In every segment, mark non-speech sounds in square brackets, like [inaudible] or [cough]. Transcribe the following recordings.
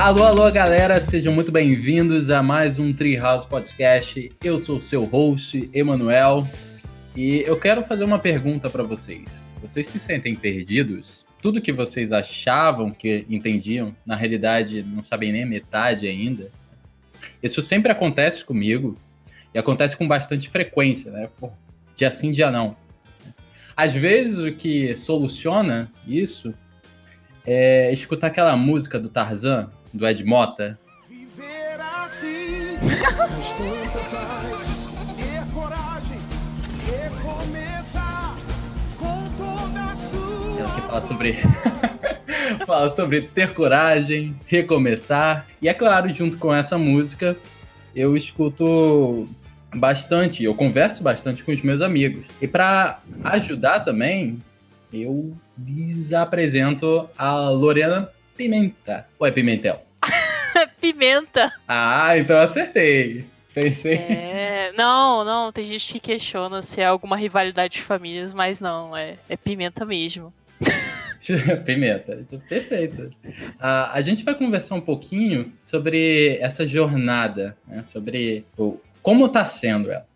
Alô, alô, galera, sejam muito bem-vindos a mais um Treehouse Podcast. Eu sou o seu host, Emanuel, e eu quero fazer uma pergunta para vocês. Vocês se sentem perdidos? Tudo que vocês achavam que entendiam, na realidade não sabem nem metade ainda? Isso sempre acontece comigo e acontece com bastante frequência, né? Pô, dia sim, dia não. Às vezes o que soluciona isso é escutar aquela música do Tarzan, do Ed Mota. Viver assim, tanta paz, ter coragem, recomeçar com toda a sua. Ela que fala sobre. [laughs] fala sobre ter coragem, recomeçar. E é claro, junto com essa música, eu escuto bastante, eu converso bastante com os meus amigos. E para ajudar também, eu lhes apresento a Lorena Pimenta. Ou é Pimentel? [laughs] Pimenta. Ah, então acertei. Pensei. É, não, não, tem gente que questiona se é alguma rivalidade de famílias, mas não, é, é pimenta mesmo. [laughs] Pimenta, perfeito. Uh, a gente vai conversar um pouquinho sobre essa jornada, né, sobre o, como está sendo ela.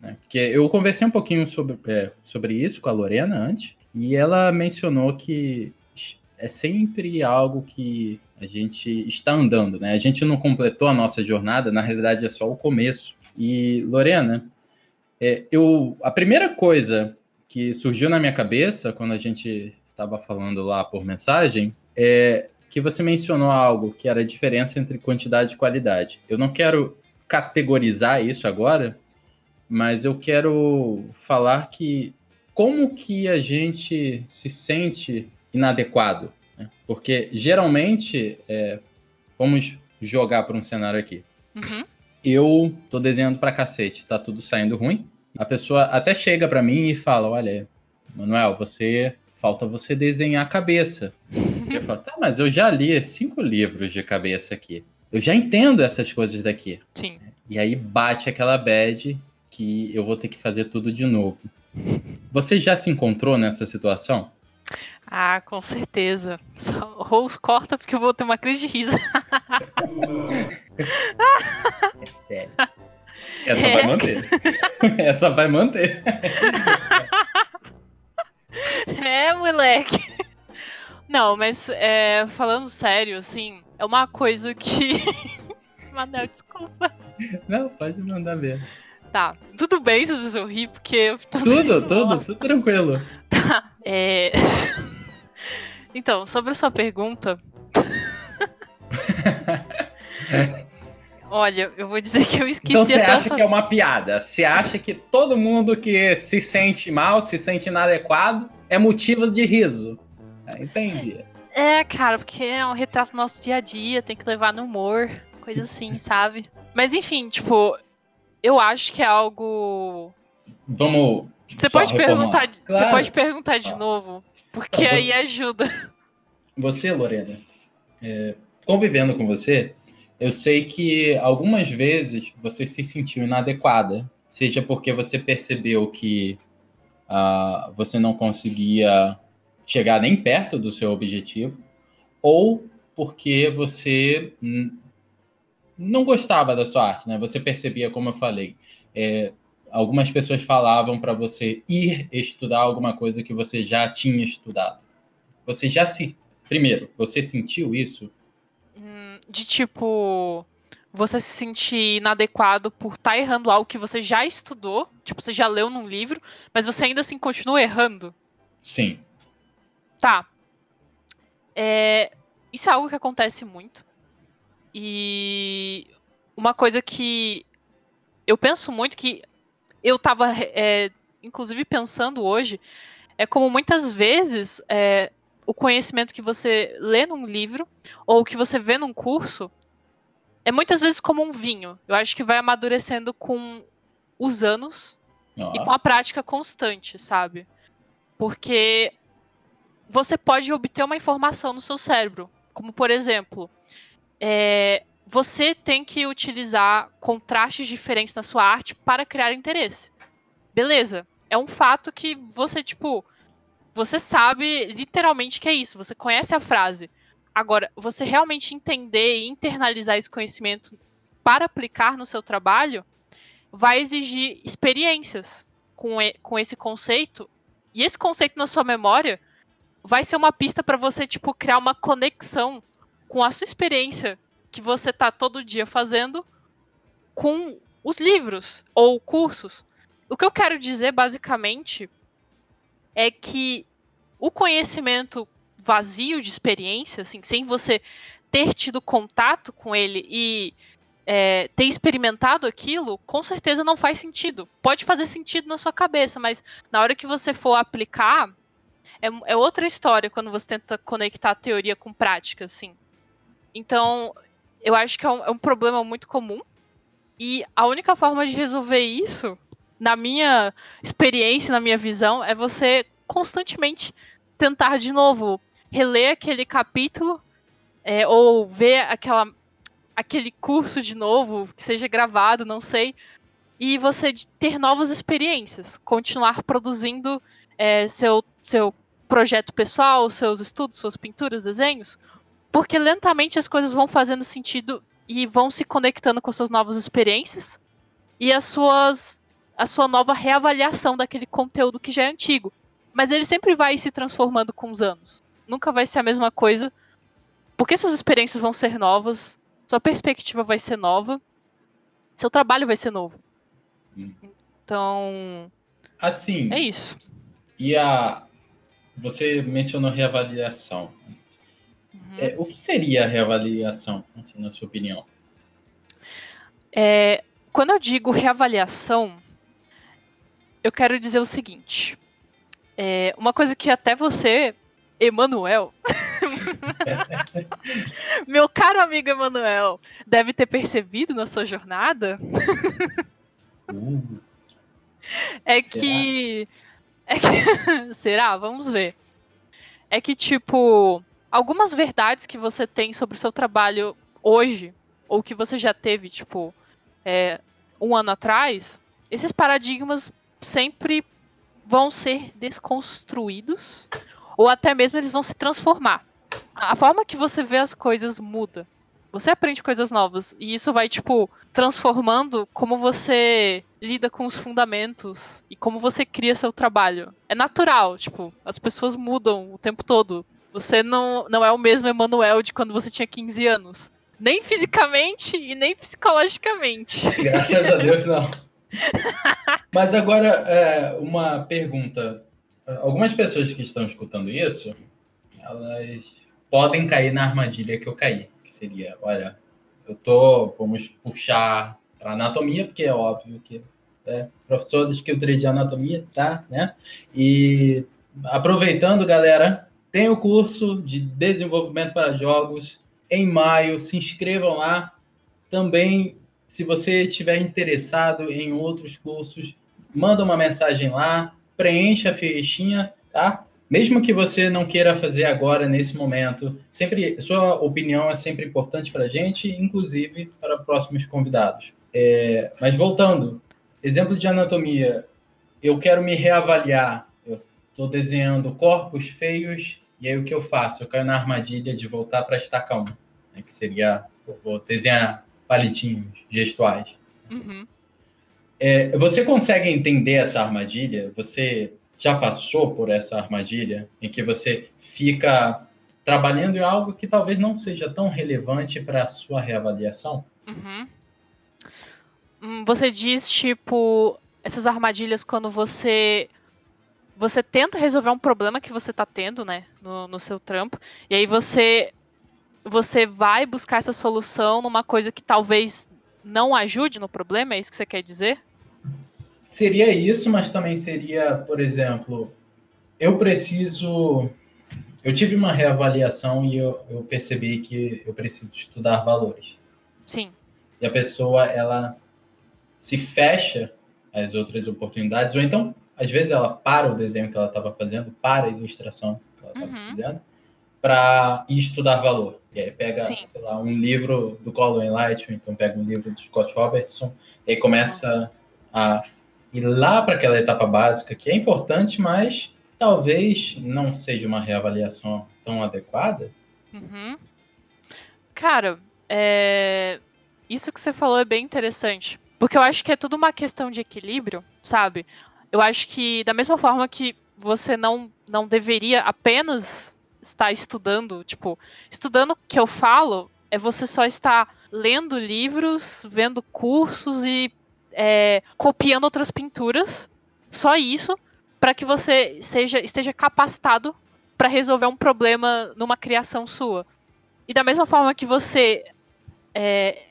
Né? Porque eu conversei um pouquinho sobre, é, sobre isso com a Lorena antes, e ela mencionou que é sempre algo que a gente está andando, né? A gente não completou a nossa jornada, na realidade é só o começo. E, Lorena, é, eu, a primeira coisa que surgiu na minha cabeça quando a gente estava falando lá por mensagem é que você mencionou algo que era a diferença entre quantidade e qualidade. Eu não quero categorizar isso agora, mas eu quero falar que como que a gente se sente inadequado. Né? Porque geralmente, é, vamos jogar para um cenário aqui. Uhum. Eu tô desenhando para cacete, tá tudo saindo ruim. A pessoa até chega para mim e fala: Olha, Manuel, você falta você desenhar a cabeça. eu falo, tá, mas eu já li cinco livros de cabeça aqui. Eu já entendo essas coisas daqui. Sim. E aí bate aquela bad que eu vou ter que fazer tudo de novo. Você já se encontrou nessa situação? Ah, com certeza. Só, Rose corta porque eu vou ter uma crise de riso. é sério. Essa é. vai manter. [laughs] Essa vai manter. [laughs] é, moleque. Não, mas é, falando sério, assim, é uma coisa que. [laughs] Manel, desculpa. Não, pode mandar ver. Tá, tudo bem se você rir, porque eu tô Tudo, tudo, tudo tranquilo. Tá, é. [laughs] Então, sobre a sua pergunta. [laughs] Olha, eu vou dizer que eu esqueci Então você acha sua... que é uma piada? Você acha que todo mundo que se sente mal, se sente inadequado, é motivo de riso? Ah, entendi. É, cara, porque é um retrato do nosso dia a dia, tem que levar no humor, coisa assim, sabe? Mas enfim, tipo, eu acho que é algo. Vamos. Você pode perguntar, claro. você pode perguntar de ah. novo, porque então, aí ajuda. Você, Lorena, é, convivendo com você, eu sei que algumas vezes você se sentiu inadequada, seja porque você percebeu que uh, você não conseguia chegar nem perto do seu objetivo, ou porque você não gostava da sua arte, né? Você percebia, como eu falei, é, algumas pessoas falavam para você ir estudar alguma coisa que você já tinha estudado. Você já se. Primeiro, você sentiu isso? Hum, de tipo. Você se sentir inadequado por estar tá errando algo que você já estudou, tipo, você já leu num livro, mas você ainda assim continua errando? Sim. Tá. É, isso é algo que acontece muito. E uma coisa que eu penso muito que eu tava, é, inclusive, pensando hoje, é como muitas vezes é, o conhecimento que você lê num livro ou que você vê num curso é muitas vezes como um vinho. Eu acho que vai amadurecendo com os anos ah. e com a prática constante, sabe? Porque você pode obter uma informação no seu cérebro, como por exemplo, é, você tem que utilizar contrastes diferentes na sua arte para criar interesse. Beleza. É um fato que você, tipo, você sabe literalmente que é isso. Você conhece a frase. Agora, você realmente entender e internalizar esse conhecimento para aplicar no seu trabalho vai exigir experiências com, e, com esse conceito. E esse conceito na sua memória vai ser uma pista para você, tipo, criar uma conexão com a sua experiência que você tá todo dia fazendo com os livros ou cursos. O que eu quero dizer, basicamente, é que o conhecimento vazio de experiência, assim, sem você ter tido contato com ele e é, ter experimentado aquilo, com certeza não faz sentido. Pode fazer sentido na sua cabeça, mas na hora que você for aplicar, é, é outra história quando você tenta conectar teoria com prática, assim. Então, eu acho que é um, é um problema muito comum. E a única forma de resolver isso, na minha experiência, na minha visão, é você constantemente tentar de novo reler aquele capítulo é, ou ver aquela, aquele curso de novo, que seja gravado, não sei, e você ter novas experiências, continuar produzindo é, seu, seu projeto pessoal, seus estudos, suas pinturas, desenhos, porque lentamente as coisas vão fazendo sentido e vão se conectando com suas novas experiências e as suas a sua nova reavaliação daquele conteúdo que já é antigo. Mas ele sempre vai se transformando com os anos nunca vai ser a mesma coisa. Porque suas experiências vão ser novas, sua perspectiva vai ser nova, seu trabalho vai ser novo. Hum. Então. Assim. É isso. E a. Você mencionou reavaliação. É, o que seria a reavaliação, assim, na sua opinião? É, quando eu digo reavaliação, eu quero dizer o seguinte. É, uma coisa que até você Emanuel. [laughs] Meu caro amigo Emanuel, deve ter percebido na sua jornada. Uh, [laughs] é será? que. É que. [laughs] será? Vamos ver. É que, tipo, algumas verdades que você tem sobre o seu trabalho hoje, ou que você já teve, tipo, é, um ano atrás, esses paradigmas sempre vão ser desconstruídos ou até mesmo eles vão se transformar. A forma que você vê as coisas muda. Você aprende coisas novas e isso vai tipo transformando como você lida com os fundamentos e como você cria seu trabalho. É natural, tipo, as pessoas mudam o tempo todo. Você não, não é o mesmo Emanuel de quando você tinha 15 anos. Nem fisicamente e nem psicologicamente. Graças a Deus, não. [laughs] Mas agora, é, uma pergunta algumas pessoas que estão escutando isso, elas podem cair na armadilha que eu caí, que seria, olha, eu tô, vamos puxar para anatomia, porque é óbvio que é professor de escritura de anatomia, tá, né? E aproveitando, galera, tem o curso de desenvolvimento para jogos em maio, se inscrevam lá. Também, se você estiver interessado em outros cursos, manda uma mensagem lá, preencha a fichinha, tá? Mesmo que você não queira fazer agora, nesse momento, sempre sua opinião é sempre importante para a gente, inclusive para próximos convidados. É, mas voltando, exemplo de anatomia, eu quero me reavaliar, estou desenhando corpos feios, e aí o que eu faço? Eu caio na armadilha de voltar para a estaca 1, né, que seria, vou desenhar palitinhos gestuais. Uhum. É, você consegue entender essa armadilha? Você já passou por essa armadilha em que você fica trabalhando em algo que talvez não seja tão relevante para a sua reavaliação? Uhum. Hum, você diz, tipo, essas armadilhas quando você você tenta resolver um problema que você está tendo, né, no, no seu trampo, e aí você você vai buscar essa solução numa coisa que talvez não ajude no problema, é isso que você quer dizer? Seria isso, mas também seria, por exemplo, eu preciso. Eu tive uma reavaliação e eu, eu percebi que eu preciso estudar valores. Sim. E a pessoa, ela se fecha às outras oportunidades, ou então, às vezes, ela para o desenho que ela estava fazendo, para a ilustração que ela estava uhum. fazendo, para estudar valor. E aí pega, Sim. sei lá, um livro do Colin Light, ou então pega um livro do Scott Robertson, e aí começa a ir lá para aquela etapa básica, que é importante, mas talvez não seja uma reavaliação tão adequada. Uhum. Cara, é... isso que você falou é bem interessante. Porque eu acho que é tudo uma questão de equilíbrio, sabe? Eu acho que, da mesma forma que você não, não deveria apenas estar estudando, tipo, estudando o que eu falo, é você só estar lendo livros, vendo cursos e é, copiando outras pinturas. Só isso, para que você seja, esteja capacitado para resolver um problema numa criação sua. E da mesma forma que você é,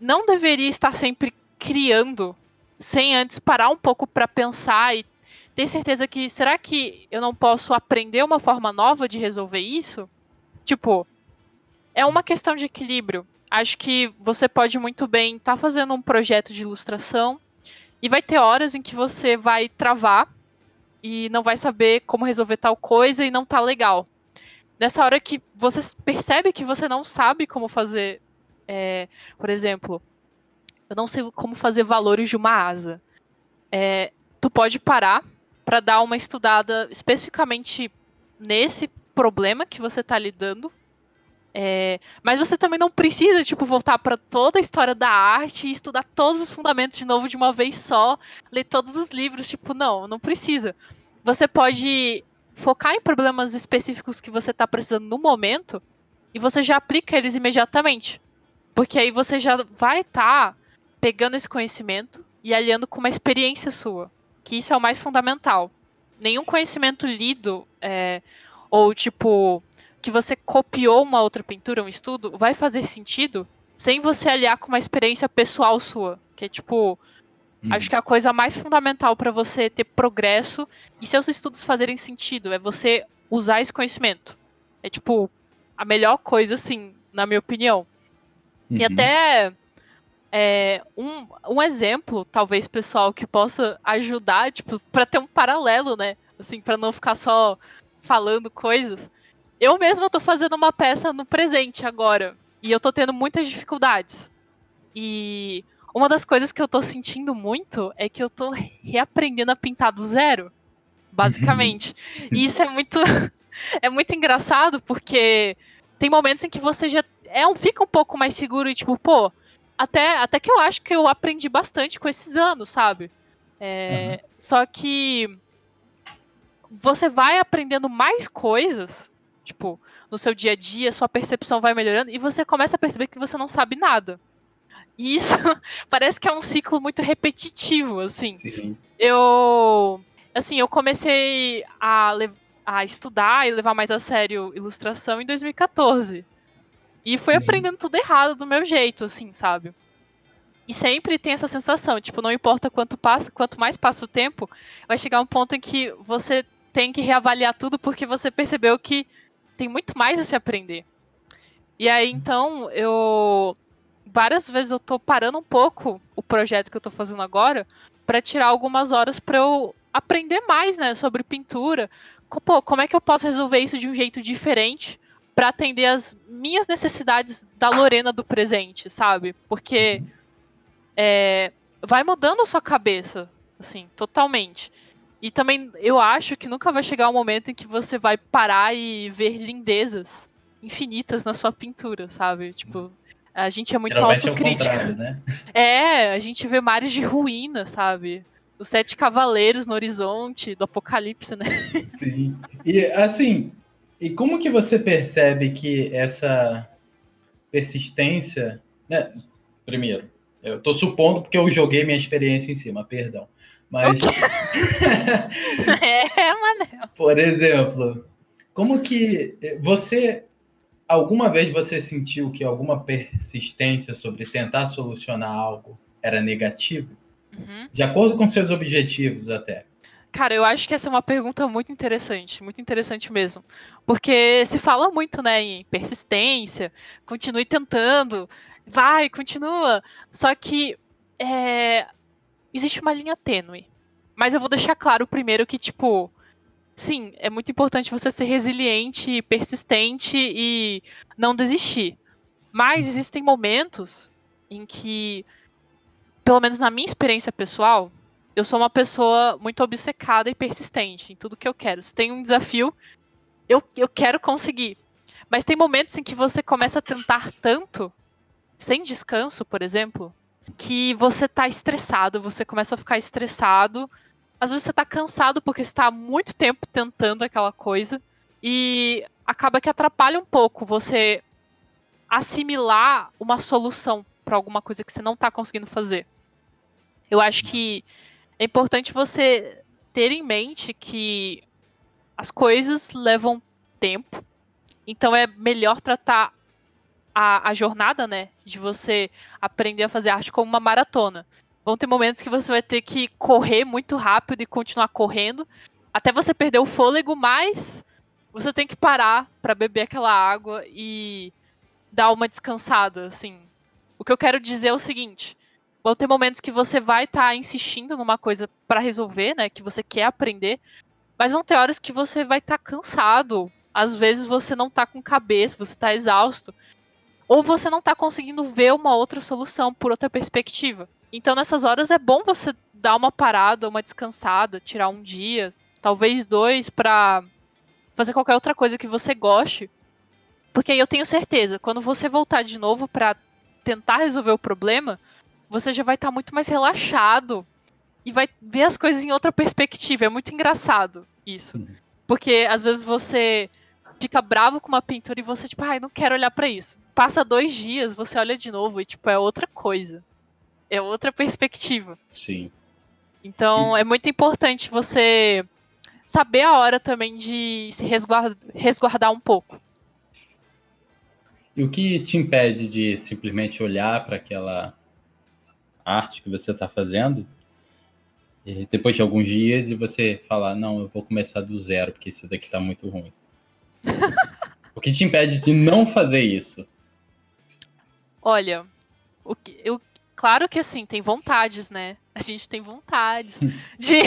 não deveria estar sempre criando sem antes parar um pouco para pensar e ter certeza que será que eu não posso aprender uma forma nova de resolver isso? Tipo, é uma questão de equilíbrio. Acho que você pode muito bem estar tá fazendo um projeto de ilustração e vai ter horas em que você vai travar e não vai saber como resolver tal coisa e não tá legal. Nessa hora que você percebe que você não sabe como fazer, é, por exemplo, eu não sei como fazer valores de uma asa. É, tu pode parar para dar uma estudada especificamente nesse problema que você está lidando é, mas você também não precisa, tipo, voltar para toda a história da arte e estudar todos os fundamentos de novo de uma vez só, ler todos os livros, tipo, não, não precisa. Você pode focar em problemas específicos que você está precisando no momento e você já aplica eles imediatamente. Porque aí você já vai estar tá pegando esse conhecimento e aliando com uma experiência sua. Que isso é o mais fundamental. Nenhum conhecimento lido é, ou, tipo, que você copiou uma outra pintura, um estudo, vai fazer sentido sem você aliar com uma experiência pessoal sua. Que é tipo. Hum. Acho que a coisa mais fundamental para você ter progresso e seus estudos fazerem sentido é você usar esse conhecimento. É tipo a melhor coisa, assim, na minha opinião. Uhum. E até é, um, um exemplo, talvez, pessoal, que possa ajudar, tipo, para ter um paralelo, né? Assim, para não ficar só falando coisas. Eu mesma tô fazendo uma peça no presente agora. E eu tô tendo muitas dificuldades. E uma das coisas que eu tô sentindo muito é que eu tô reaprendendo a pintar do zero. Basicamente. e isso é muito. [laughs] é muito engraçado, porque tem momentos em que você já é um, fica um pouco mais seguro e, tipo, pô, até, até que eu acho que eu aprendi bastante com esses anos, sabe? É, uhum. Só que você vai aprendendo mais coisas Tipo, no seu dia a dia, sua percepção vai melhorando e você começa a perceber que você não sabe nada. E isso [laughs] parece que é um ciclo muito repetitivo, assim. Sim. Eu, assim, eu comecei a, a estudar e levar mais a sério ilustração em 2014. E fui Sim. aprendendo tudo errado do meu jeito, assim, sabe? E sempre tem essa sensação, tipo, não importa quanto passa, quanto mais passa o tempo, vai chegar um ponto em que você tem que reavaliar tudo porque você percebeu que tem muito mais a se aprender. E aí, então, eu. Várias vezes eu tô parando um pouco o projeto que eu tô fazendo agora para tirar algumas horas para eu aprender mais, né, sobre pintura. Pô, como é que eu posso resolver isso de um jeito diferente para atender as minhas necessidades da Lorena do presente, sabe? Porque é, vai mudando a sua cabeça, assim, totalmente. E também eu acho que nunca vai chegar um momento em que você vai parar e ver lindezas infinitas na sua pintura, sabe? Tipo, a gente é muito Geralmente autocrítica. É, né? é, a gente vê mares de ruína, sabe? Os sete cavaleiros no horizonte do apocalipse, né? Sim. E assim, e como que você percebe que essa persistência, né? Primeiro, eu tô supondo porque eu joguei minha experiência em cima, perdão. Mas. [laughs] é, Manel. Por exemplo, como que você. Alguma vez você sentiu que alguma persistência sobre tentar solucionar algo era negativo? Uhum. De acordo com seus objetivos, até. Cara, eu acho que essa é uma pergunta muito interessante, muito interessante mesmo. Porque se fala muito, né, em persistência, continue tentando, vai, continua. Só que é, existe uma linha tênue. Mas eu vou deixar claro primeiro que, tipo, sim, é muito importante você ser resiliente, persistente e não desistir. Mas existem momentos em que, pelo menos na minha experiência pessoal, eu sou uma pessoa muito obcecada e persistente em tudo que eu quero. Se tem um desafio, eu, eu quero conseguir. Mas tem momentos em que você começa a tentar tanto, sem descanso, por exemplo, que você tá estressado, você começa a ficar estressado. Às vezes você tá cansado porque está há muito tempo tentando aquela coisa e acaba que atrapalha um pouco você assimilar uma solução para alguma coisa que você não tá conseguindo fazer. Eu acho que é importante você ter em mente que as coisas levam tempo, então é melhor tratar a, a jornada, né, de você aprender a fazer arte como uma maratona. Vão ter momentos que você vai ter que correr muito rápido e continuar correndo, até você perder o fôlego, mas você tem que parar para beber aquela água e dar uma descansada, assim. O que eu quero dizer é o seguinte: vão ter momentos que você vai estar tá insistindo numa coisa para resolver, né, que você quer aprender, mas vão ter horas que você vai estar tá cansado. Às vezes você não tá com cabeça, você tá exausto. Ou você não tá conseguindo ver uma outra solução por outra perspectiva. Então nessas horas é bom você dar uma parada, uma descansada, tirar um dia, talvez dois, para fazer qualquer outra coisa que você goste. Porque aí eu tenho certeza, quando você voltar de novo para tentar resolver o problema, você já vai estar tá muito mais relaxado e vai ver as coisas em outra perspectiva. É muito engraçado isso. Porque às vezes você fica bravo com uma pintura e você, tipo, ai, não quero olhar para isso. Passa dois dias, você olha de novo e, tipo, é outra coisa. É outra perspectiva. Sim. Então, é muito importante você saber a hora também de se resguardar, resguardar um pouco. E o que te impede de simplesmente olhar para aquela arte que você está fazendo depois de alguns dias e você falar, não, eu vou começar do zero porque isso daqui está muito ruim? [laughs] o que te impede de não fazer isso? Olha, o que, eu, claro que assim, tem vontades, né? A gente tem vontades [laughs] de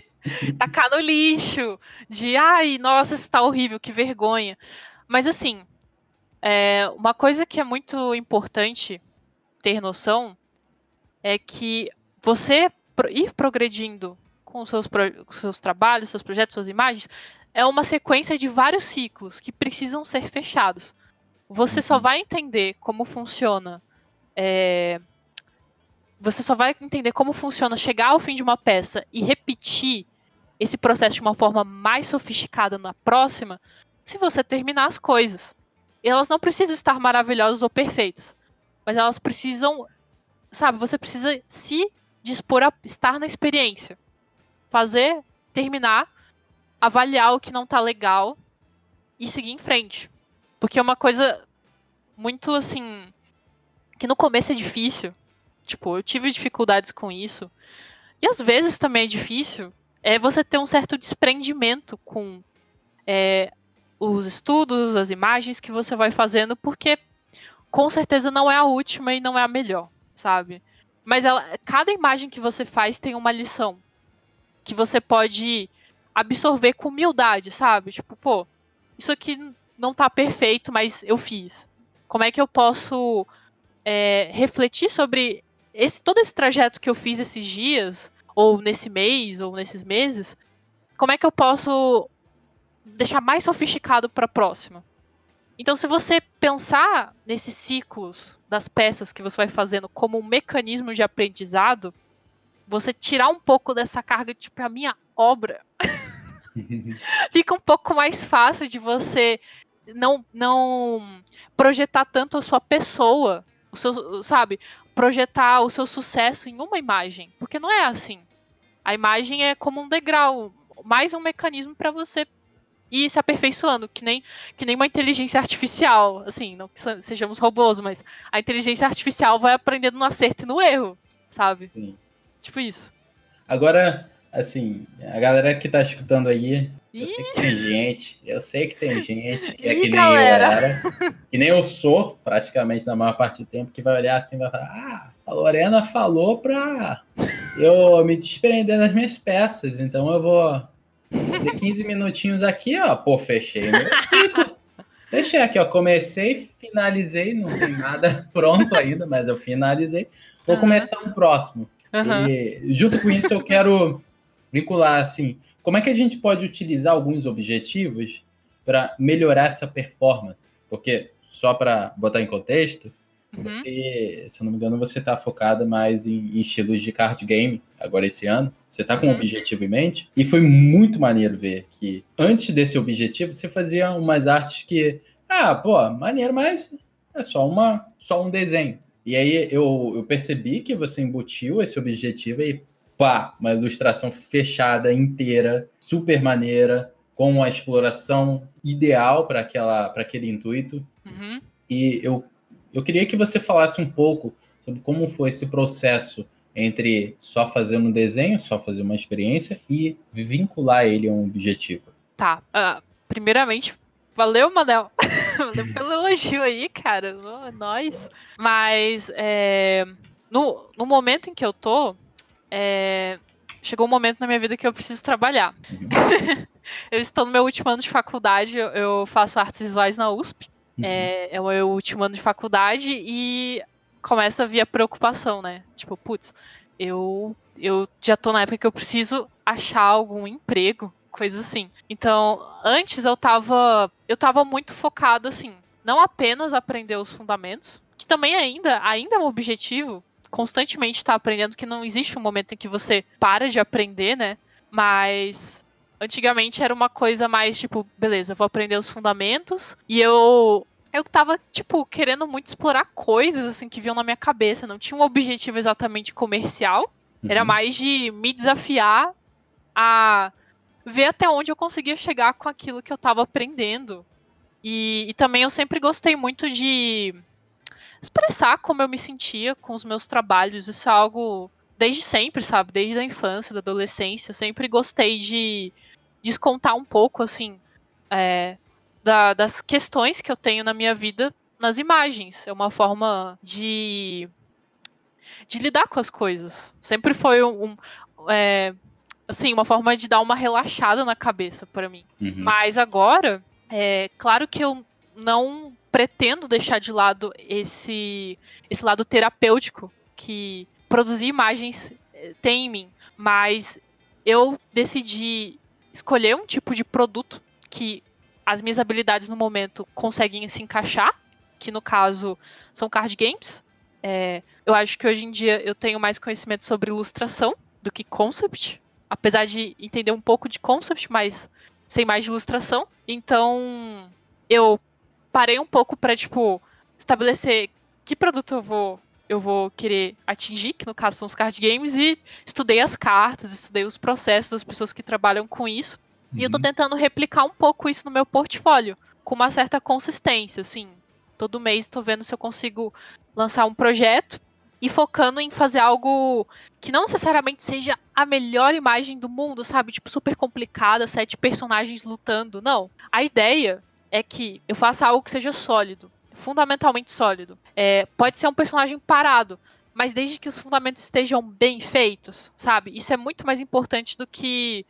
[laughs] tacar no lixo, de ai, nossa, isso tá horrível, que vergonha. Mas assim, é, uma coisa que é muito importante ter noção é que você ir progredindo com os seus, com seus trabalhos, seus projetos, suas imagens, é uma sequência de vários ciclos que precisam ser fechados. Você só uhum. vai entender como funciona. É, você só vai entender como funciona chegar ao fim de uma peça e repetir esse processo de uma forma mais sofisticada na próxima, se você terminar as coisas. Elas não precisam estar maravilhosas ou perfeitas, mas elas precisam, sabe, você precisa se dispor a estar na experiência. Fazer, terminar, avaliar o que não tá legal e seguir em frente. Porque é uma coisa muito assim. que no começo é difícil. Tipo, eu tive dificuldades com isso. E às vezes também é difícil é você ter um certo desprendimento com é, os estudos, as imagens que você vai fazendo, porque com certeza não é a última e não é a melhor, sabe? Mas ela, cada imagem que você faz tem uma lição que você pode absorver com humildade, sabe? Tipo, pô, isso aqui não tá perfeito, mas eu fiz. Como é que eu posso é, refletir sobre esse todo esse trajeto que eu fiz esses dias ou nesse mês, ou nesses meses, como é que eu posso deixar mais sofisticado para a próxima? Então, se você pensar nesses ciclos das peças que você vai fazendo como um mecanismo de aprendizado, você tirar um pouco dessa carga, tipo, a minha obra, [laughs] fica um pouco mais fácil de você não, não projetar tanto a sua pessoa, o seu, sabe, projetar o seu sucesso em uma imagem, porque não é assim. A imagem é como um degrau, mais um mecanismo para você ir se aperfeiçoando, que nem, que nem uma inteligência artificial, assim, não que sejamos robôs, mas a inteligência artificial vai aprendendo no acerto e no erro, sabe? Sim. Tipo isso. Agora, assim, a galera que tá escutando aí, eu sei que tem gente, eu sei que tem gente que é Ih, que nem galera. eu era, que nem eu sou, praticamente na maior parte do tempo, que vai olhar assim e vai falar, ah, a Lorena falou pra eu me desprender das minhas peças, então eu vou ter 15 minutinhos aqui, ó, pô, fechei meu ciclo. Fechei aqui, ó, comecei, finalizei, não tem nada [laughs] pronto ainda, mas eu finalizei. Vou uhum. começar um próximo. Uhum. E junto com isso eu quero vincular, assim, como é que a gente pode utilizar alguns objetivos para melhorar essa performance? Porque, só para botar em contexto, Uhum. você, se eu não me engano, você tá focada mais em, em estilos de card game agora esse ano. Você tá com um Uhum. objetivo em mente. E foi muito maneiro ver que antes desse objetivo você fazia umas artes que, ah, pô, maneiro, mas é só, uma, só um desenho. E aí eu, eu percebi que você embutiu esse objetivo e pá, uma ilustração fechada, inteira, super maneira, com uma exploração ideal para aquele intuito. Uhum. E eu, eu queria que você falasse um pouco sobre como foi esse processo entre só fazer um desenho, só fazer uma experiência e vincular ele a um objetivo. Tá. ah, primeiramente, valeu, Manel. [laughs] valeu [laughs] pelo elogio aí, cara. Nó- Nós. Mas é, no, no momento em que eu tô, é, chegou um momento na minha vida que eu preciso trabalhar. Uhum. [laughs] eu estou no meu último ano de faculdade, eu, eu faço artes visuais na USP. Uhum. É, é o meu último ano de faculdade e começa a vir a preocupação, né? Tipo, putz, eu, eu já tô na época que eu preciso achar algum emprego, coisa assim. Então, antes eu tava, eu tava muito focado, assim, não apenas aprender os fundamentos, que também ainda, ainda é um objetivo, constantemente estar aprendendo, que não existe um momento em que você para de aprender, né? Mas antigamente era uma coisa mais tipo, beleza, vou aprender os fundamentos e eu eu tava tipo querendo muito explorar coisas assim que vinham na minha cabeça, não tinha um objetivo exatamente comercial, era Uhum. mais de me desafiar a ver até onde eu conseguia chegar com aquilo que eu tava aprendendo. E, e também eu sempre gostei muito de expressar como eu me sentia com os meus trabalhos. Isso é algo desde sempre, sabe? Desde a infância, da adolescência. Eu sempre gostei de descontar um pouco, assim, é, da- das questões que eu tenho na minha vida nas imagens. É uma forma de, de lidar com as coisas. Sempre foi um, um, é, assim, uma forma de dar uma relaxada na cabeça para mim. Uhum. Mas agora, é claro que eu não pretendo deixar de lado esse, esse lado terapêutico que produzir imagens eh, tem em mim. Mas eu decidi escolher um tipo de produto que as minhas habilidades no momento conseguem se encaixar, que no caso são card games. É, eu acho que hoje em dia eu tenho mais conhecimento sobre ilustração do que concept, apesar de entender um pouco de concept, mas sem mais de ilustração. Então, eu parei um pouco para tipo estabelecer que produto eu vou eu vou querer atingir, que no caso são os card games e estudei as cartas, estudei os processos das pessoas que trabalham com isso. E eu tô Uhum. tentando replicar um pouco isso no meu portfólio, com uma certa consistência, assim. Todo mês tô vendo se eu consigo lançar um projeto e focando em fazer algo que não necessariamente seja a melhor imagem do mundo, sabe? Tipo, super complicada, sete personagens lutando. Não. A ideia é que eu faça algo que seja sólido, fundamentalmente sólido. É, pode ser um personagem parado, mas desde que os fundamentos estejam bem feitos, sabe? Isso é muito mais importante do que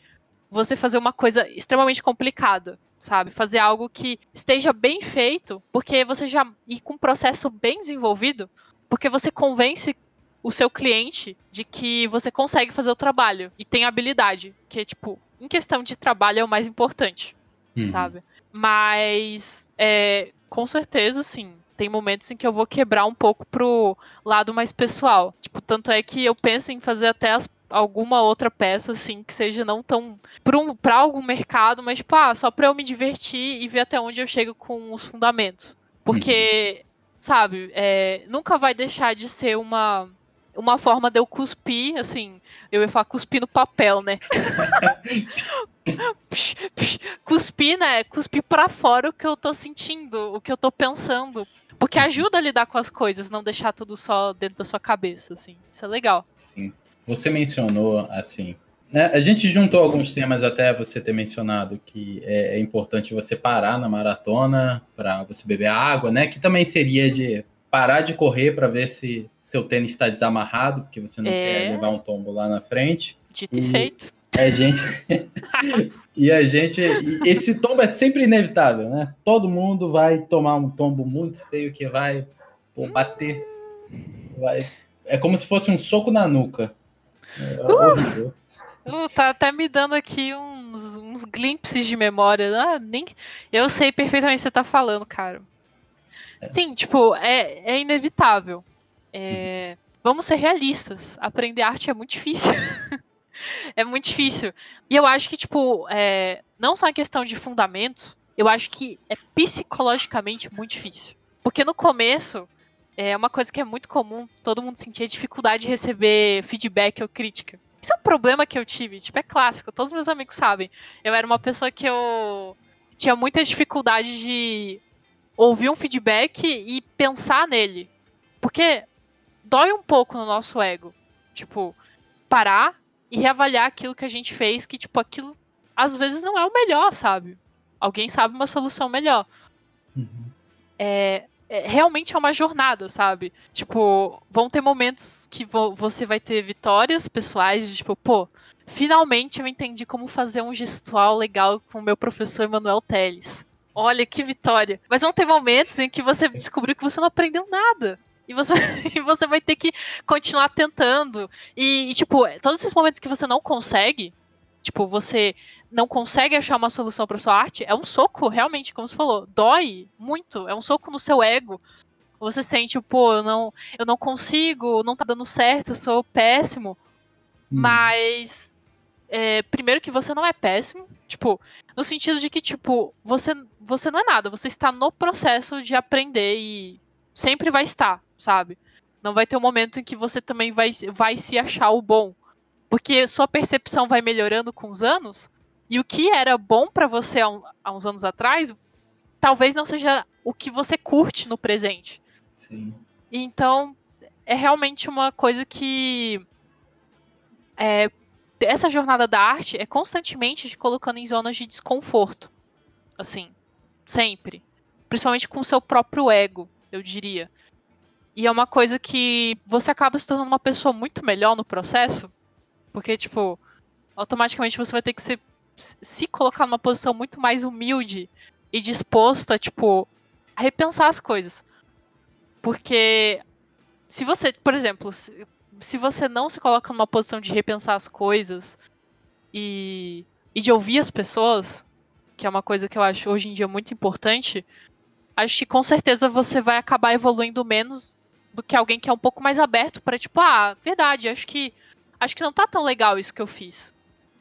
você fazer uma coisa extremamente complicada, sabe? Fazer algo que esteja bem feito, porque você já e com um processo bem desenvolvido, porque você convence o seu cliente de que você consegue fazer o trabalho e tem habilidade, que é tipo, em questão de trabalho é o mais importante, Uhum. sabe? Mas é, com certeza, sim. Tem momentos em que eu vou quebrar um pouco pro lado mais pessoal. Tipo, tanto é que eu penso em fazer até as- alguma outra peça, assim, que seja não tão. Pra, um, pra algum mercado, mas, tipo, ah, só pra eu me divertir e ver até onde eu chego com os fundamentos. Porque, sabe, é, nunca vai deixar de ser uma. Uma forma de eu cuspir, assim, eu ia falar cuspir no papel, né? [laughs] Cuspir, né? Cuspir pra fora o que eu tô sentindo, o que eu tô pensando. Porque ajuda a lidar com as coisas, não deixar tudo só dentro da sua cabeça, assim. Isso é legal. Sim. Você mencionou, assim. né, a gente juntou alguns temas até você ter mencionado que é, é importante você parar na maratona para você beber água, né? Que também seria de parar de correr para ver se seu tênis está desamarrado, porque você não É. quer levar um tombo lá na frente. Dito e feito. A gente. [laughs] e a gente. Esse tombo é sempre inevitável, né? Todo mundo vai tomar um tombo muito feio que vai pô, bater. Vai... É como se fosse um soco na nuca. É horrível. Uh, tá até me dando aqui uns, uns glimpses de memória. Ah, nem... Eu sei perfeitamente o que você tá falando, cara. É. Sim, tipo, é, é inevitável. É, vamos ser realistas. Aprender arte é muito difícil. [laughs] é muito difícil. E eu acho que, tipo, é, não só em questão de fundamentos, eu acho que é psicologicamente muito difícil. Porque no começo, é uma coisa que é muito comum, todo mundo sentia dificuldade de receber feedback ou crítica. Isso é um problema que eu tive, tipo, é clássico, todos meus amigos sabem. Eu era uma pessoa que eu tinha muita dificuldade de ouvir um feedback e pensar nele. Porque dói um pouco no nosso ego. Tipo, parar e reavaliar aquilo que a gente fez, que, tipo, aquilo às vezes não é o melhor, sabe? Alguém sabe uma solução melhor. Uhum. É, é, realmente é uma jornada, sabe? Tipo, vão ter momentos que vo você vai ter vitórias pessoais, de, tipo, pô, finalmente eu entendi como fazer um gestual legal com o meu professor Emanuel Teles. Olha que vitória. Mas vão ter momentos em que você descobriu que você não aprendeu nada. E você, [laughs] e você vai ter que continuar tentando. E, e, tipo, todos esses momentos que você não consegue, tipo, você não consegue achar uma solução para sua arte, é um soco, realmente, como você falou, dói muito, é um soco no seu ego. Você sente, pô, eu não, eu não consigo, não tá dando certo, eu sou péssimo. Hum. Mas é, primeiro que você não é péssimo, tipo, no sentido de que, tipo, você, você não é nada, você está no processo de aprender e sempre vai estar, sabe? Não vai ter um momento em que você também vai, vai se achar o bom. Porque sua percepção vai melhorando com os anos, e o que era bom para você há, um, há, uns anos atrás, talvez não seja o que você curte no presente. Sim. Então, é realmente uma coisa que. É, essa jornada da arte é constantemente te colocando em zonas de desconforto. Assim, sempre. Principalmente com o seu próprio ego, eu diria. E é uma coisa que você acaba se tornando uma pessoa muito melhor no processo. Porque, tipo, automaticamente você vai ter que ser se colocar numa posição muito mais humilde e disposto a, tipo, a repensar as coisas. Porque se você, por exemplo, se, você não se coloca numa posição de repensar as coisas e, e de ouvir as pessoas, que é uma coisa que eu acho hoje em dia muito importante, acho que com certeza você vai acabar evoluindo menos do que alguém que é um pouco mais aberto para tipo, ah, verdade, acho que acho que não tá tão legal isso que eu fiz.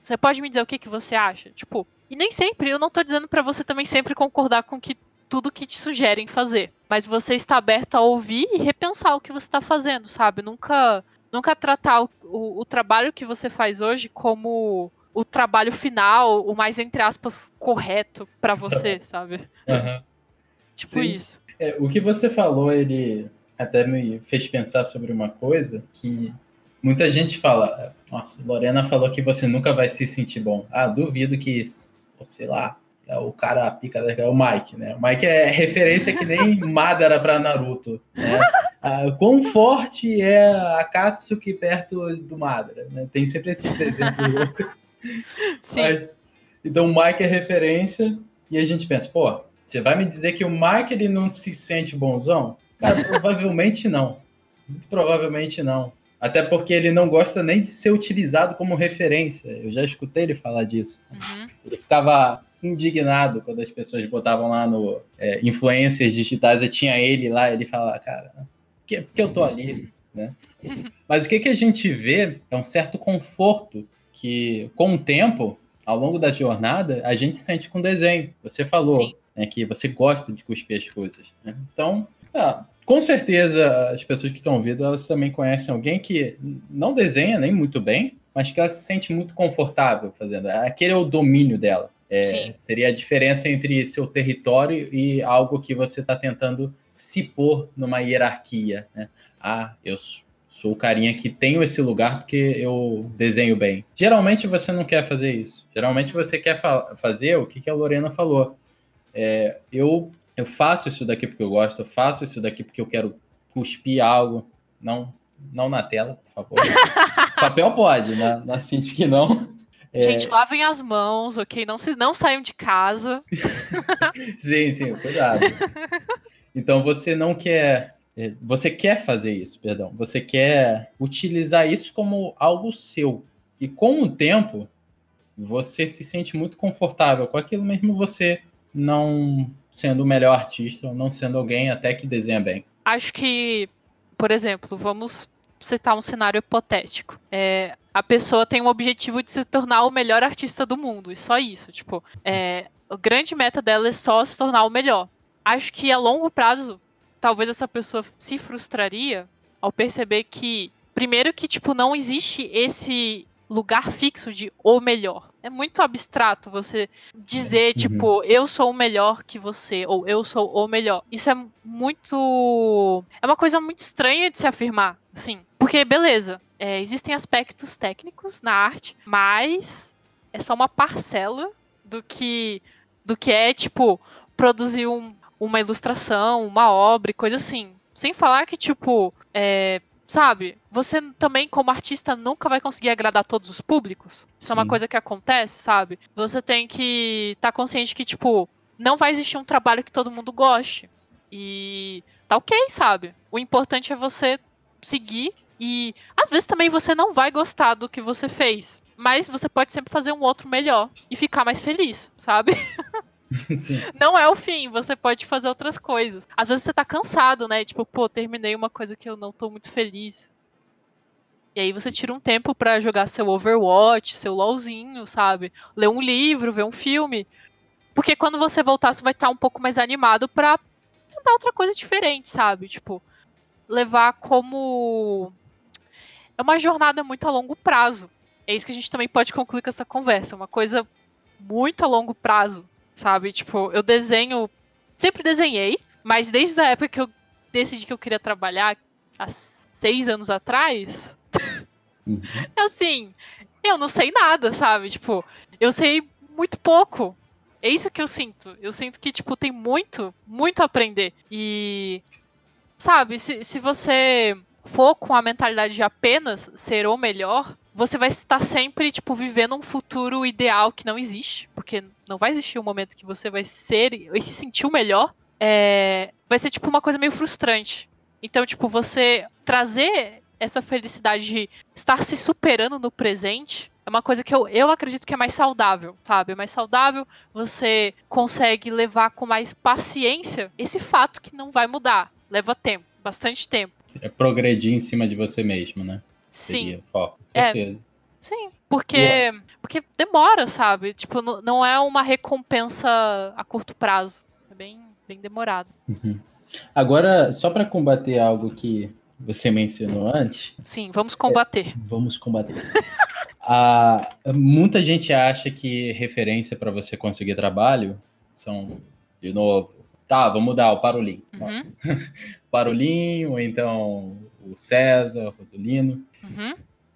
Você pode me dizer o que, que você acha? Tipo, e nem sempre, eu não tô dizendo para você também sempre concordar com que tudo que te sugerem fazer. Mas você está aberto a ouvir e repensar o que você está fazendo, sabe? Nunca, nunca tratar o, o, o trabalho que você faz hoje como o trabalho final, o mais, entre aspas, correto para você, [laughs] sabe? Uhum. Tipo Sim. isso. É, o que você falou, ele até me fez pensar sobre uma coisa que muita gente fala, nossa, Lorena falou que você nunca vai se sentir bom. Ah, duvido que, sei lá, é o cara pica é o Mike, né? O Mike é referência que nem [laughs] Madara para Naruto, né? Ah, quão forte é a Katsuki perto do Madara, né? Tem sempre esses exemplos [laughs] loucos. Sim. Mas, então o Mike é referência e a gente pensa, pô, você vai me dizer que o Mike ele não se sente bonzão? Cara, provavelmente não. Muito provavelmente não. Até porque ele não gosta nem de ser utilizado como referência. Eu já escutei ele falar disso. Uhum. Ele ficava indignado quando as pessoas botavam lá no é, influências digitais e tinha ele lá, ele falava, cara, por que, que eu tô ali? Né? [laughs] Mas o que, que a gente vê é um certo conforto que, com o tempo, ao longo da jornada, a gente sente com o desenho. Você falou né, que você gosta de cuspir as coisas. Né? Então, ah, com certeza, as pessoas que estão ouvindo, elas também conhecem alguém que não desenha nem muito bem, mas que ela se sente muito confortável fazendo. Aquele é o domínio dela. É, seria a diferença entre seu território e algo que você está tentando se pôr numa hierarquia. Né? Ah, eu sou o carinha que tenho esse lugar porque eu desenho bem. Geralmente você não quer fazer isso. Geralmente você quer fa fazer o que, que a Lorena falou. É, eu eu faço isso daqui porque eu gosto, eu faço isso daqui porque eu quero cuspir algo. Não, não na tela, por favor. [laughs] Papel pode, na, na Cintiq não. É... Gente, lavem as mãos, ok? Não, se, não saiam de casa. [laughs] sim, sim, cuidado. Então você não quer. É, você quer fazer isso, perdão. Você quer utilizar isso como algo seu. E com o tempo, você se sente muito confortável com aquilo mesmo você não sendo o melhor artista, ou não sendo alguém até que desenha bem? Acho que, por exemplo, vamos citar um cenário hipotético. É, a pessoa tem um objetivo de se tornar o melhor artista do mundo, e só isso. Tipo, é, a grande meta dela é só se tornar o melhor. Acho que a longo prazo, talvez essa pessoa se frustraria ao perceber que, primeiro, que tipo não existe esse lugar fixo de o melhor. É muito abstrato você dizer, uhum. tipo, eu sou o melhor que você, ou eu sou o melhor. Isso é muito. É uma coisa muito estranha de se afirmar, sim. Porque, beleza, é, existem aspectos técnicos na arte, mas é só uma parcela do que, do que é, tipo, produzir um, uma ilustração, uma obra coisa assim. Sem falar que, tipo, é, sabe? Você também, como artista, nunca vai conseguir agradar todos os públicos. Isso Sim. é uma coisa que acontece, sabe? Você tem que estar tá consciente que, tipo, não vai existir um trabalho que todo mundo goste. E tá ok, sabe? O importante é você seguir e às vezes também você não vai gostar do que você fez. Mas você pode sempre fazer um outro melhor e ficar mais feliz, sabe? [laughs] [laughs] Não é o fim, você pode fazer outras coisas. Às vezes você tá cansado, né? Tipo, pô, terminei uma coisa que eu não tô muito feliz. E aí você tira um tempo para jogar seu Overwatch, seu LOLzinho, sabe? Ler um livro, ver um filme. Porque quando você voltar, você vai estar um pouco mais animado pra tentar outra coisa diferente, sabe? Tipo, levar como. É uma jornada muito a longo prazo. É isso que a gente também pode concluir com essa conversa. Uma coisa muito a longo prazo sabe? Tipo, eu desenho. Sempre desenhei, mas desde a época que eu decidi que eu queria trabalhar, há seis anos atrás, uhum. [laughs] assim, eu não sei nada, sabe? Tipo, eu sei muito pouco. É isso que eu sinto. Eu sinto que, tipo, tem muito, muito a aprender. E, sabe, se, se você for com a mentalidade de apenas ser o melhor, você vai estar sempre, tipo, vivendo um futuro ideal que não existe, porque não vai existir um momento que você vai ser e se sentir o melhor. É, vai ser, tipo, uma coisa meio frustrante. Então, tipo, você trazer essa felicidade de estar se superando no presente é uma coisa que eu, eu acredito que é mais saudável, sabe? É mais saudável, você consegue levar com mais paciência esse fato que não vai mudar. Leva tempo, bastante tempo. É progredir em cima de você mesmo, né? Sim. Foco, é, sim, porque, porque demora, sabe? Tipo, não é uma recompensa a curto prazo. É bem, bem demorado. Uhum. Agora, só para combater algo que você mencionou antes. Sim, vamos combater. É, vamos combater. [laughs] ah, muita gente acha que referência para você conseguir trabalho são, de novo, tá, vamos mudar o Parolim. Uhum. [laughs] Parolim, ou então o César, o Rosolino. Uhum.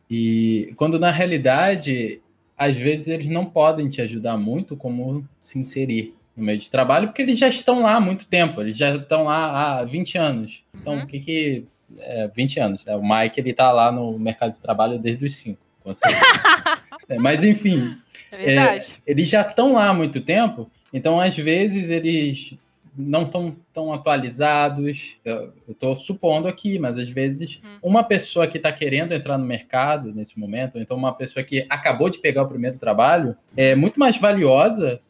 E quando na realidade, às vezes eles não podem te ajudar muito como se inserir no meio de trabalho, porque eles já estão lá há muito tempo, eles já estão lá há 20 anos. Então, uhum. o que que. É, 20 anos, né? O Mike ele tá lá no mercado de trabalho desde os 5, com certeza. [laughs] é, mas enfim. É é, eles já estão lá há muito tempo, então às vezes eles não estão tão atualizados. Eu estou supondo aqui, mas às vezes hum. uma pessoa que está querendo entrar no mercado nesse momento, ou então uma pessoa que acabou de pegar o primeiro trabalho, é muito mais valiosa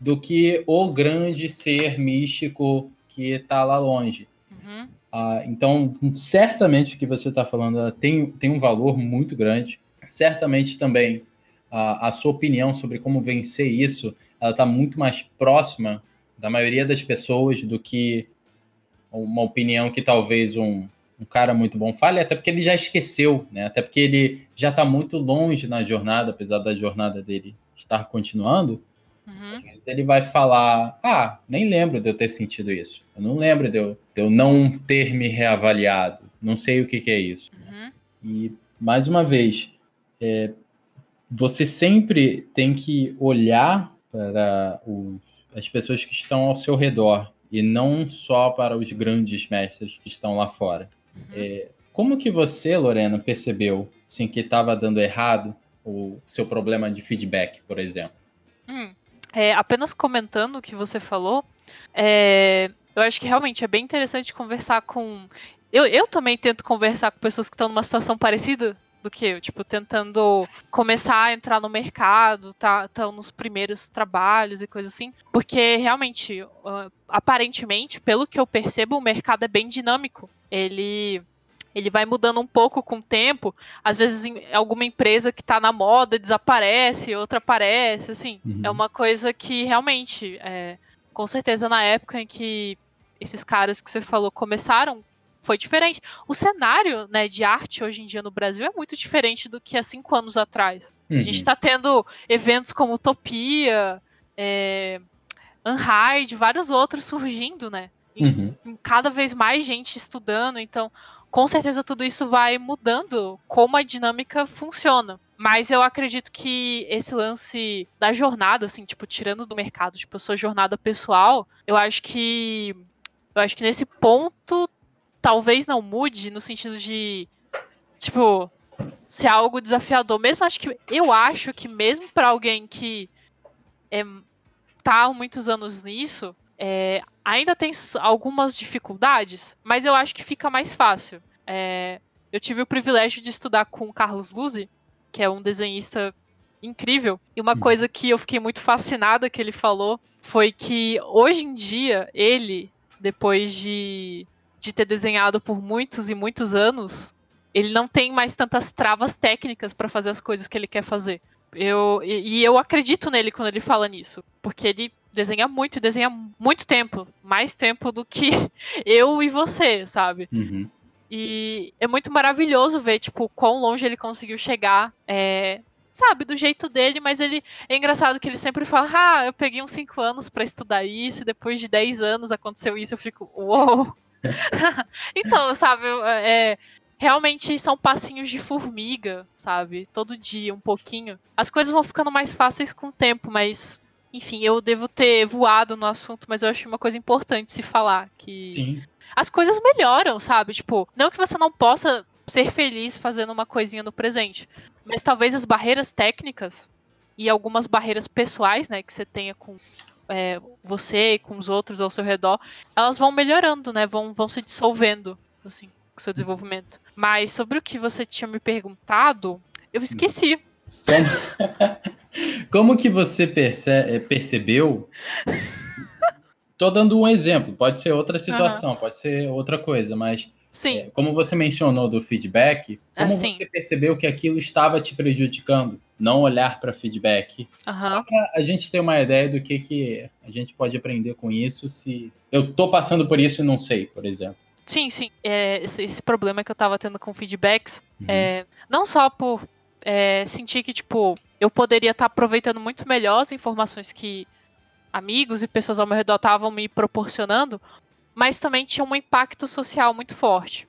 do que o grande ser místico que está lá longe. Uhum. Ah, então, certamente o que você está falando tem, tem um valor muito grande. Certamente também a, a sua opinião sobre como vencer isso, ela está muito mais próxima da maioria das pessoas do que uma opinião que talvez um, um cara muito bom fale, até porque ele já esqueceu, né? Até porque ele já está muito longe na jornada, apesar da jornada dele estar continuando. Uhum. Ele vai falar: Ah, nem lembro de eu ter sentido isso. Eu não lembro de eu, de eu não ter me reavaliado. Não sei o que, que é isso. Uhum. E, mais uma vez, é, você sempre tem que olhar para os as pessoas que estão ao seu redor e não só para os grandes mestres que estão lá fora. Uhum. É, como que você, Lorena, percebeu assim, que estava dando errado o seu problema de feedback, por exemplo? Hum, é, apenas comentando o que você falou, é, eu acho que realmente é bem interessante conversar com. Eu, eu também tento conversar com pessoas que estão numa situação parecida do que eu, tipo, tentando começar a entrar no mercado, tá, estão nos primeiros trabalhos e coisas assim, porque realmente, uh, aparentemente, pelo que eu percebo, o mercado é bem dinâmico. Ele ele vai mudando um pouco com o tempo. Às vezes, alguma empresa que está na moda desaparece, outra aparece. Assim, uhum. é uma coisa que realmente, é, com certeza, na época em que esses caras que você falou começaram, foi diferente. O cenário né, de arte hoje em dia no Brasil é muito diferente do que há cinco anos atrás. Uhum. A gente está uhum. tendo eventos como Utopia, é, Unhide, vários outros surgindo, né? Uhum. cada vez mais gente estudando, então com certeza tudo isso vai mudando como a dinâmica funciona. Mas eu acredito que esse lance da jornada, assim, tipo, tirando do mercado, tipo, a sua jornada pessoal, eu acho que. Eu acho que nesse ponto talvez não mude no sentido de. Tipo, ser algo desafiador. Mesmo acho que. Eu acho que mesmo para alguém que é, tá há muitos anos nisso, é, ainda tem algumas dificuldades, mas eu acho que fica mais fácil. É, eu tive o privilégio de estudar com o Carlos Luzi, que é um desenhista incrível. E uma hum. coisa que eu fiquei muito fascinada que ele falou foi que hoje em dia ele, depois de, de ter desenhado por muitos e muitos anos, ele não tem mais tantas travas técnicas para fazer as coisas que ele quer fazer. Eu, e, e eu acredito nele quando ele fala nisso, porque ele desenha muito desenha muito tempo, mais tempo do que [laughs] eu e você, sabe? Uhum. E é muito maravilhoso ver, tipo, quão longe ele conseguiu chegar. É, sabe, do jeito dele, mas ele. É engraçado que ele sempre fala: Ah, eu peguei uns 5 anos para estudar isso, e depois de 10 anos aconteceu isso, eu fico, uou! [laughs] então, sabe, é, realmente são passinhos de formiga, sabe? Todo dia, um pouquinho. As coisas vão ficando mais fáceis com o tempo, mas enfim, eu devo ter voado no assunto, mas eu acho uma coisa importante se falar que Sim. as coisas melhoram, sabe? Tipo, não que você não possa ser feliz fazendo uma coisinha no presente, mas talvez as barreiras técnicas e algumas barreiras pessoais, né, que você tenha com é, você e com os outros ao seu redor, elas vão melhorando, né? Vão, vão se dissolvendo, assim, com o seu desenvolvimento. Mas sobre o que você tinha me perguntado, eu esqueci. [laughs] Como que você perce eh, percebeu? Tô dando um exemplo, pode ser outra situação, uhum. pode ser outra coisa, mas Sim. É, como você mencionou do feedback, como assim. você percebeu que aquilo estava te prejudicando? Não olhar para feedback. Uhum. Pra a gente ter uma ideia do que, que a gente pode aprender com isso se eu tô passando por isso e não sei, por exemplo. Sim, sim. É, esse, esse, problema que eu tava tendo com feedbacks, uhum. é, não só por é, sentir que, tipo, eu poderia estar tá aproveitando muito melhor as informações que amigos e pessoas ao meu redor estavam me proporcionando, mas também tinha um impacto social muito forte.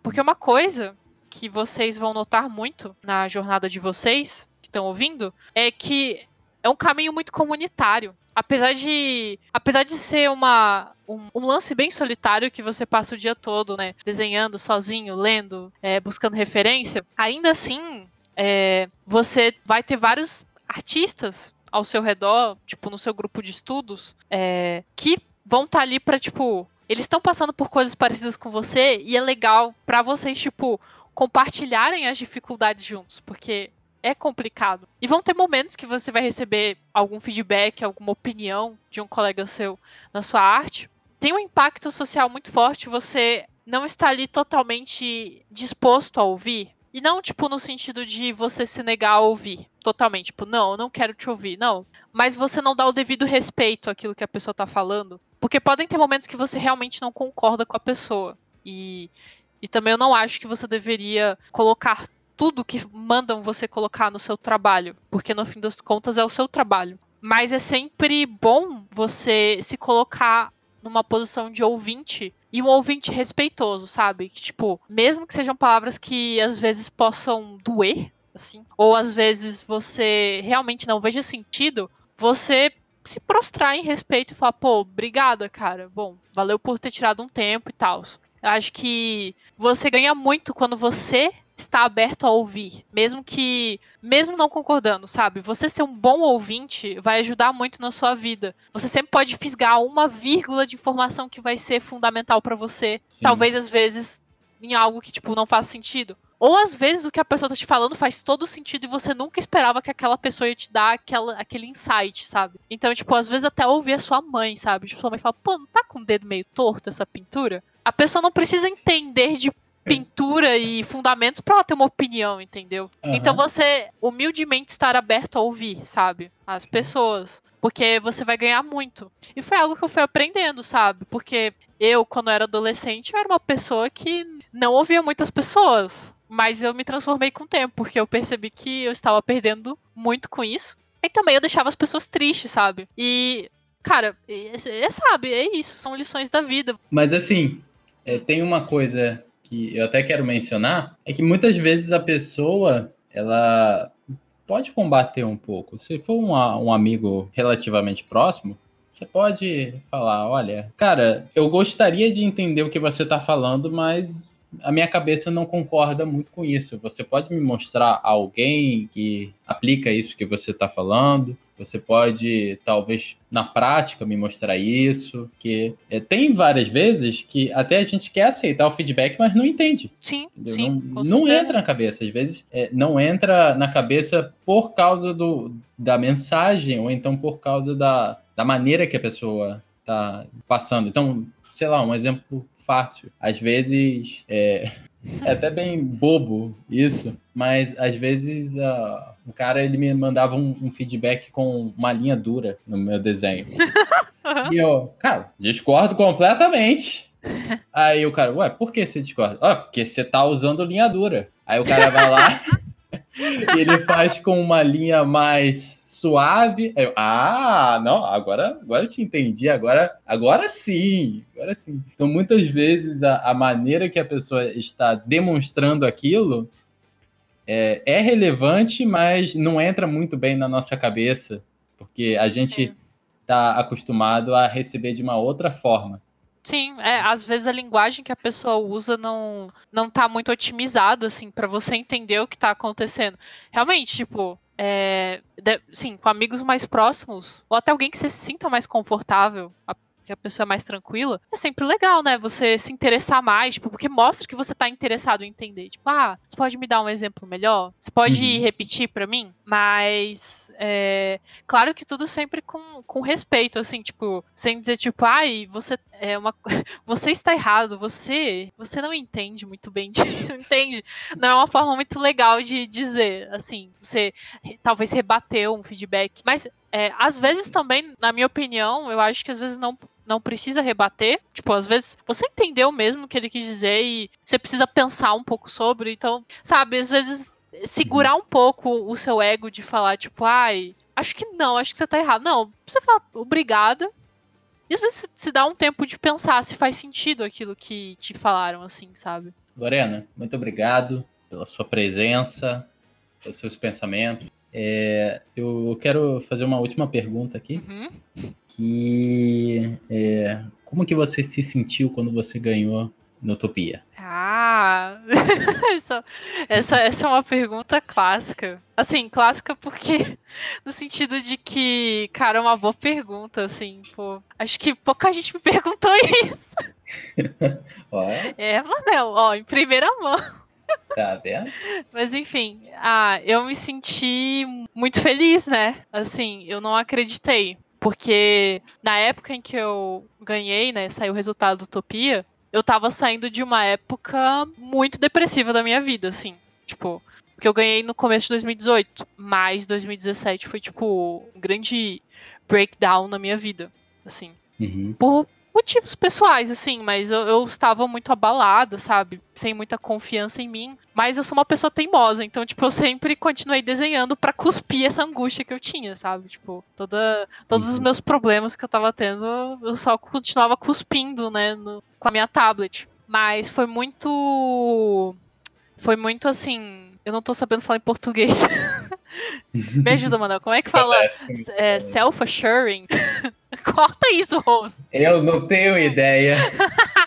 Porque uma coisa que vocês vão notar muito na jornada de vocês, que estão ouvindo, é que é um caminho muito comunitário. Apesar de, apesar de ser uma, um, um lance bem solitário que você passa o dia todo, né? Desenhando sozinho, lendo, é, buscando referência, ainda assim é, você vai ter vários artistas ao seu redor, tipo, no seu grupo de estudos, é, que vão estar tá ali para tipo, eles estão passando por coisas parecidas com você e é legal para vocês, tipo, compartilharem as dificuldades juntos, porque é complicado. E vão ter momentos que você vai receber algum feedback, alguma opinião de um colega seu na sua arte. Tem um impacto social muito forte, você não está ali totalmente disposto a ouvir, e não, tipo, no sentido de você se negar a ouvir totalmente. Tipo, não, eu não quero te ouvir. Não. Mas você não dá o devido respeito àquilo que a pessoa tá falando. Porque podem ter momentos que você realmente não concorda com a pessoa. E, e também eu não acho que você deveria colocar tudo que mandam você colocar no seu trabalho. Porque no fim das contas é o seu trabalho. Mas é sempre bom você se colocar numa posição de ouvinte e um ouvinte respeitoso, sabe? Que, tipo, mesmo que sejam palavras que às vezes possam doer, assim, ou às vezes você realmente não veja sentido, você se prostrar em respeito e falar, pô, obrigada, cara. Bom, valeu por ter tirado um tempo e tal. Eu acho que você ganha muito quando você está aberto a ouvir, mesmo que, mesmo não concordando, sabe? Você ser um bom ouvinte vai ajudar muito na sua vida. Você sempre pode fisgar uma vírgula de informação que vai ser fundamental para você. Sim. Talvez às vezes em algo que tipo não faz sentido. Ou às vezes o que a pessoa tá te falando faz todo sentido e você nunca esperava que aquela pessoa ia te dar aquela, aquele insight, sabe? Então, tipo, às vezes até ouvir a sua mãe, sabe? Tipo, sua mãe fala, pô, não tá com o dedo meio torto essa pintura? A pessoa não precisa entender de pintura e fundamentos para ela ter uma opinião, entendeu? Uhum. Então você humildemente estar aberto a ouvir, sabe? As pessoas. Porque você vai ganhar muito. E foi algo que eu fui aprendendo, sabe? Porque eu, quando eu era adolescente, eu era uma pessoa que não ouvia muitas pessoas. Mas eu me transformei com o tempo, porque eu percebi que eu estava perdendo muito com isso. E também eu deixava as pessoas tristes, sabe? E, cara, é, sabe, é isso, são lições da vida. Mas assim, é, tem uma coisa que eu até quero mencionar, é que muitas vezes a pessoa, ela pode combater um pouco. Se for um, um amigo relativamente próximo, você pode falar, olha, cara, eu gostaria de entender o que você está falando, mas a minha cabeça não concorda muito com isso. Você pode me mostrar alguém que aplica isso que você está falando? Você pode, talvez, na prática, me mostrar isso. Que é, tem várias vezes que até a gente quer aceitar o feedback, mas não entende. Sim, sim. Não, não entra na cabeça. Às vezes é, não entra na cabeça por causa do, da mensagem, ou então por causa da, da maneira que a pessoa está passando. Então, sei lá, um exemplo fácil. Às vezes é, é até bem bobo isso, mas às vezes uh, o cara ele me mandava um, um, feedback com uma linha dura no meu desenho. [laughs] e eu, cara, discordo completamente. Aí o cara, ué, por que você discorda? Ah, porque você tá usando linha dura. Aí o cara vai lá [laughs] e ele faz com uma linha mais suave. Eu, ah, não, agora, agora te entendi, agora, agora sim, agora sim. Então, muitas vezes a, a maneira que a pessoa está demonstrando aquilo é, é, relevante, mas não entra muito bem na nossa cabeça, porque a gente está acostumado a receber de uma outra forma. Sim, é, às vezes a linguagem que a pessoa usa não não tá muito otimizada assim para você entender o que tá acontecendo. Realmente, tipo, é, de, sim, com amigos mais próximos, ou até alguém que você se sinta mais confortável, que a pessoa é mais tranquila, é sempre legal, né? Você se interessar mais, tipo, porque mostra que você tá interessado em entender. Tipo, ah, você pode me dar um exemplo melhor? Você pode uhum. repetir para mim? Mas, é, claro que tudo sempre com, com respeito, assim, tipo, sem dizer, tipo, ai, você é uma [laughs] você está errado, você você não entende muito bem, de, [laughs] entende? Não é uma forma muito legal de dizer, assim, você talvez rebateu um feedback, mas é, às vezes também, na minha opinião, eu acho que às vezes não não precisa rebater. Tipo, às vezes você entendeu mesmo o que ele quis dizer e você precisa pensar um pouco sobre. Então, sabe, às vezes segurar um pouco o seu ego de falar, tipo, ai, acho que não, acho que você tá errado. Não, você fala obrigada. E às vezes se dá um tempo de pensar se faz sentido aquilo que te falaram, assim, sabe? Lorena, muito obrigado pela sua presença, pelos seus pensamentos. É, eu quero fazer uma última pergunta aqui. Uhum. Que é, como que você se sentiu quando você ganhou no Utopia? Ah, [laughs] essa, essa, essa é uma pergunta clássica. Assim, clássica porque [laughs] no sentido de que, cara, é uma boa pergunta, assim, pô. Acho que pouca gente me [laughs] perguntou isso. é, Manel, ó, em primeira mão. Tá vendo? Mas enfim, ah, eu me senti muito feliz, né? Assim, eu não acreditei. Porque na época em que eu ganhei, né, saiu o resultado do Utopia, eu tava saindo de uma época muito depressiva da minha vida, assim. Tipo, porque eu ganhei no começo de 2018, mas 2017 foi, tipo, um grande breakdown na minha vida, assim. Uhum. Por motivos pessoais, assim, mas eu, eu, estava muito abalada, sabe? Sem muita confiança em mim. Mas eu sou uma pessoa teimosa, então, tipo, eu sempre continuei desenhando para cuspir essa angústia que eu tinha, sabe? Tipo, toda, todos uhum. os meus problemas que eu tava tendo, eu só continuava cuspindo, né, no, com a minha tablet. Mas foi muito. Foi muito assim. Eu não tô sabendo falar em português. [laughs] Me ajuda, Manuel. Como é que fala? É, Self-assuring? [laughs] Corta isso, Rose. Eu não tenho ideia.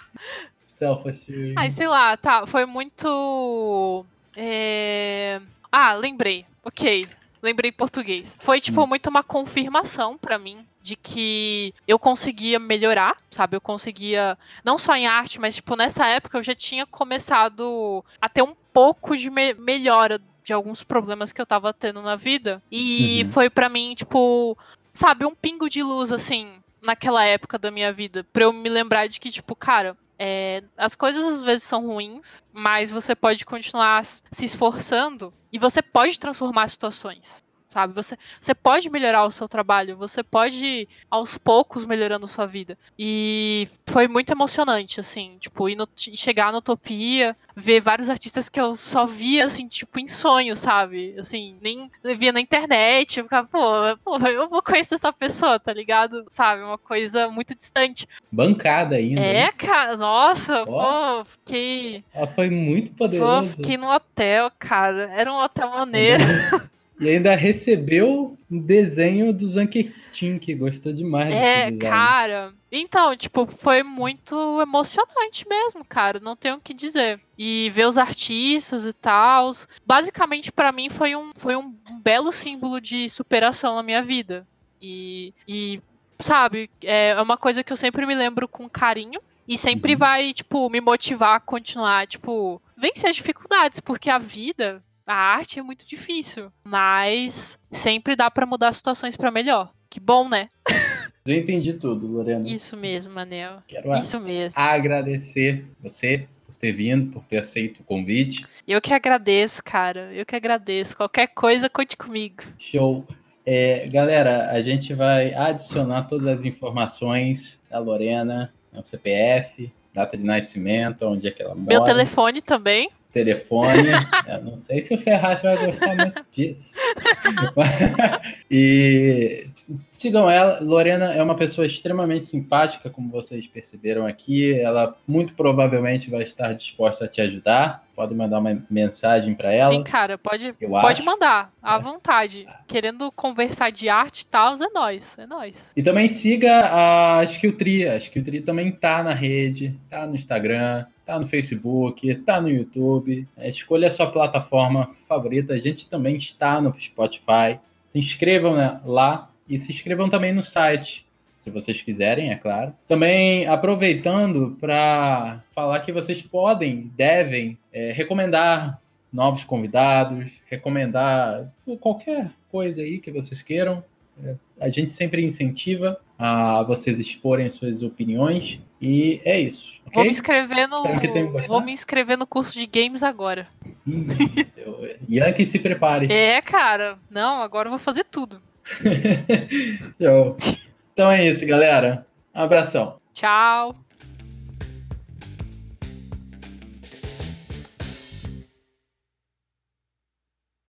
[laughs] Self-assuring. Ai, sei lá, tá. Foi muito. É... Ah, lembrei. Ok. lembrei português. Foi, tipo, hum. muito uma confirmação para mim de que eu conseguia melhorar, sabe? Eu conseguia, não só em arte, mas, tipo, nessa época eu já tinha começado a ter um pouco de me melhora de alguns problemas que eu tava tendo na vida. E uhum. foi para mim, tipo, sabe, um pingo de luz, assim, naquela época da minha vida. Pra eu me lembrar de que, tipo, cara, é, as coisas às vezes são ruins, mas você pode continuar se esforçando e você pode transformar situações sabe? Você, você pode melhorar o seu trabalho, você pode aos poucos melhorando sua vida. E foi muito emocionante, assim, tipo, ir no, chegar na Utopia, ver vários artistas que eu só via, assim, tipo, em sonho, sabe? Assim, nem via na internet, eu ficava, pô, pô, eu vou conhecer essa pessoa, tá ligado? Sabe? Uma coisa muito distante. Bancada ainda. É, cara, nossa, oh. pô, fiquei. Ela foi muito poderosa. Pô, fiquei no hotel, cara. Era um hotel maneiro. [laughs] E ainda recebeu um desenho do Zanquetin, que gostou demais É, cara. Então, tipo, foi muito emocionante mesmo, cara. Não tenho o que dizer. E ver os artistas e tal. Basicamente, para mim, foi um, foi um belo símbolo de superação na minha vida. E, e sabe, é uma coisa que eu sempre me lembro com carinho. E sempre uhum. vai, tipo, me motivar a continuar, tipo, vencer as dificuldades, porque a vida, a arte é muito difícil, mas sempre dá para mudar situações para melhor. Que bom, né? [laughs] Eu entendi tudo, Lorena. Isso mesmo, Manel. Quero Isso mesmo. agradecer você por ter vindo, por ter aceito o convite. Eu que agradeço, cara. Eu que agradeço. Qualquer coisa, conte comigo. Show. É, galera, a gente vai adicionar todas as informações da Lorena, o né, CPF, data de nascimento, onde é que ela mora. Meu telefone também telefone. Eu não sei se o Ferraz vai gostar muito disso. [laughs] e sigam ela. Lorena é uma pessoa extremamente simpática, como vocês perceberam aqui. Ela muito provavelmente vai estar disposta a te ajudar. Pode mandar uma mensagem para ela. Sim, cara, pode, pode mandar, à é. vontade. Querendo conversar de arte e tal, é nós, é nós. E também siga a Skill Tree. A Skill Tree também tá na rede, tá no Instagram, tá no Facebook, tá no YouTube. É, escolha a sua plataforma favorita. A gente também está no Spotify. Se inscrevam né, lá e se inscrevam também no site, se vocês quiserem, é claro. Também aproveitando para falar que vocês podem, devem é, recomendar novos convidados, recomendar qualquer coisa aí que vocês queiram. É, a gente sempre incentiva a vocês exporem suas opiniões. E é isso. Okay? Vou me inscrever no. Vou me inscrever no curso de games agora. Yankee se prepare. É, cara. Não, agora eu vou fazer tudo. [laughs] então é isso, galera. Um abração. Tchau.